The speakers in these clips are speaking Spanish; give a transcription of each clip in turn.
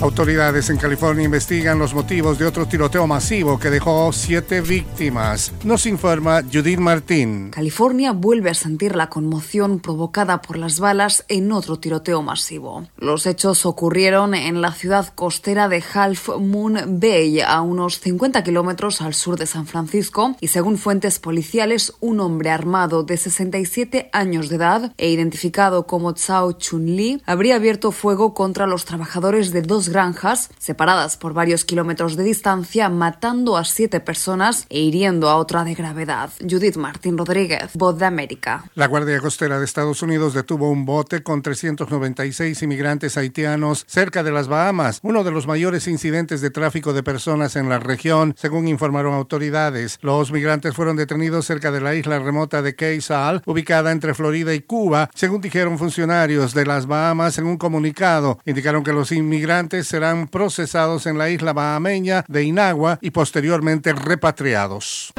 Autoridades en California investigan los motivos de otro tiroteo masivo que dejó siete víctimas. Nos informa Judith Martín. California vuelve a sentir la conmoción provocada por las balas en otro tiroteo masivo. Los hechos ocurrieron en la ciudad costera de Half Moon Bay, a unos 50 kilómetros al sur de San Francisco, y según fuentes policiales, un hombre armado de 67 años de edad e identificado como Chao Chun Li habría abierto fuego contra los trabajadores de dos granjas, separadas por varios kilómetros de distancia, matando a siete personas e hiriendo a otra de gravedad. Judith Martín Rodríguez, Voz de América. La Guardia Costera de Estados Unidos detuvo un bote con 396 inmigrantes haitianos cerca de las Bahamas, uno de los mayores incidentes de tráfico de personas en la región, según informaron autoridades. Los migrantes fueron detenidos cerca de la isla remota de Sal, ubicada entre Florida y Cuba, según dijeron funcionarios de las Bahamas en un comunicado. Indicaron que los inmigrantes serán procesados en la isla bahameña de Inagua y posteriormente repatriados.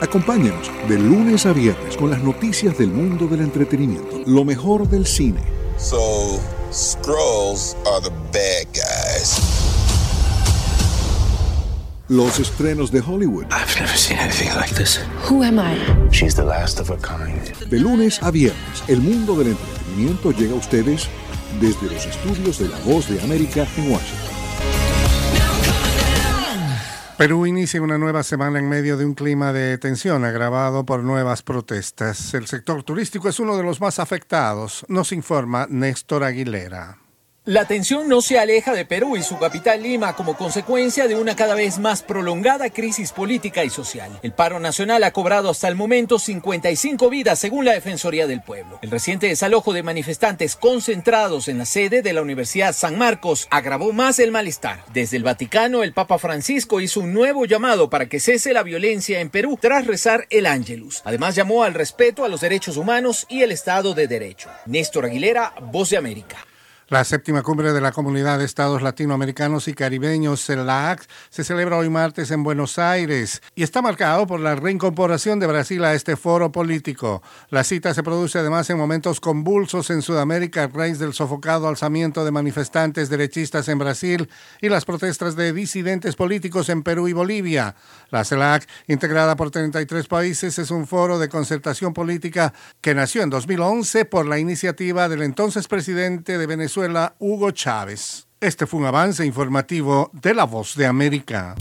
Acompáñenos de lunes a viernes con las noticias del mundo del entretenimiento, lo mejor del cine. So, Scrolls are the bad guys. Los estrenos de Hollywood. I've never seen anything like this. Who am I? She's the last of her kind. De lunes a viernes, el mundo del entretenimiento llega a ustedes desde los estudios de La Voz de América en Washington. Perú inicia una nueva semana en medio de un clima de tensión agravado por nuevas protestas. El sector turístico es uno de los más afectados, nos informa Néstor Aguilera. La tensión no se aleja de Perú y su capital Lima como consecuencia de una cada vez más prolongada crisis política y social. El paro nacional ha cobrado hasta el momento 55 vidas según la Defensoría del Pueblo. El reciente desalojo de manifestantes concentrados en la sede de la Universidad San Marcos agravó más el malestar. Desde el Vaticano, el Papa Francisco hizo un nuevo llamado para que cese la violencia en Perú tras rezar el Ángelus. Además llamó al respeto a los derechos humanos y el Estado de Derecho. Néstor Aguilera, Voz de América. La séptima cumbre de la Comunidad de Estados Latinoamericanos y Caribeños, CELAC, se celebra hoy martes en Buenos Aires y está marcado por la reincorporación de Brasil a este foro político. La cita se produce además en momentos convulsos en Sudamérica a raíz del sofocado alzamiento de manifestantes derechistas en Brasil y las protestas de disidentes políticos en Perú y Bolivia. La CELAC, integrada por 33 países, es un foro de concertación política que nació en 2011 por la iniciativa del entonces presidente de Hugo Chávez. Este fue un avance informativo de La Voz de América.